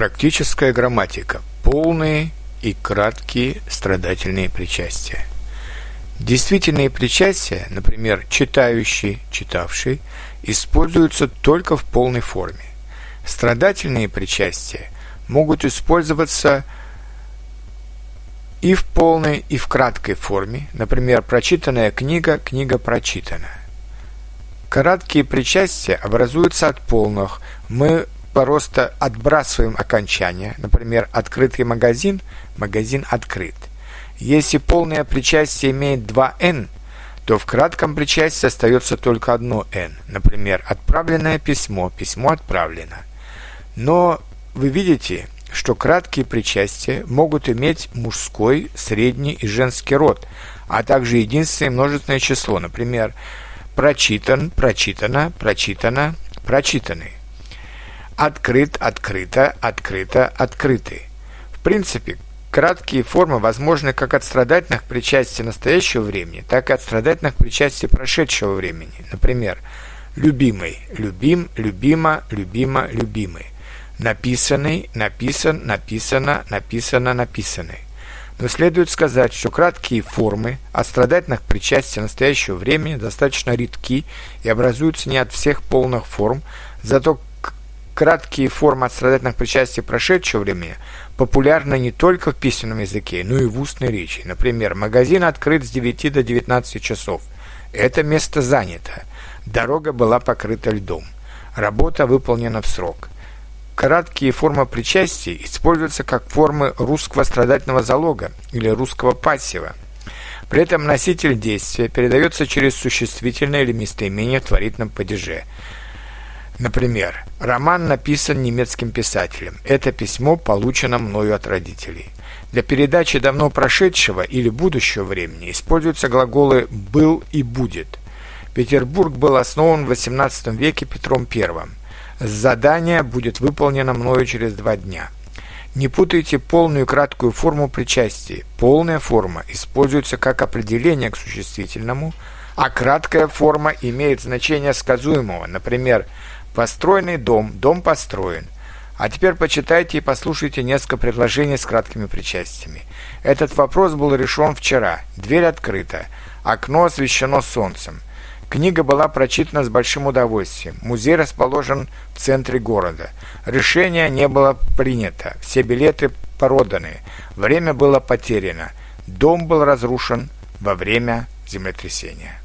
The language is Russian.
Практическая грамматика. Полные и краткие страдательные причастия. Действительные причастия, например, читающий, читавший, используются только в полной форме. Страдательные причастия могут использоваться и в полной, и в краткой форме, например, прочитанная книга, книга прочитана. Краткие причастия образуются от полных. Мы просто отбрасываем окончание, например, открытый магазин, магазин открыт. Если полное причастие имеет два «н», то в кратком причастии остается только одно «н», например, отправленное письмо, письмо отправлено. Но вы видите, что краткие причастия могут иметь мужской, средний и женский род, а также единственное множественное число, например, прочитан, прочитано, прочитано, прочитанный открыт, открыто, открыто, открытый. В принципе, краткие формы возможны как от страдательных причастий настоящего времени, так и от страдательных причастий прошедшего времени. Например, любимый, любим, любима, любима, любимый. Написанный, написан, написано, написано, написанный. Но следует сказать, что краткие формы от страдательных причастий настоящего времени достаточно редки и образуются не от всех полных форм, зато краткие формы отстрадательных причастий прошедшего времени популярны не только в письменном языке, но и в устной речи. Например, магазин открыт с 9 до 19 часов. Это место занято. Дорога была покрыта льдом. Работа выполнена в срок. Краткие формы причастий используются как формы русского страдательного залога или русского пассива. При этом носитель действия передается через существительное или местоимение в творительном падеже – Например, роман написан немецким писателем. Это письмо получено мною от родителей. Для передачи давно прошедшего или будущего времени используются глаголы «был» и «будет». Петербург был основан в XVIII веке Петром I. Задание будет выполнено мною через два дня. Не путайте полную и краткую форму причастия. Полная форма используется как определение к существительному, а краткая форма имеет значение сказуемого, например, Построенный дом, дом построен. А теперь почитайте и послушайте несколько предложений с краткими причастиями. Этот вопрос был решен вчера. Дверь открыта. Окно освещено солнцем. Книга была прочитана с большим удовольствием. Музей расположен в центре города. Решение не было принято. Все билеты проданы. Время было потеряно. Дом был разрушен во время землетрясения.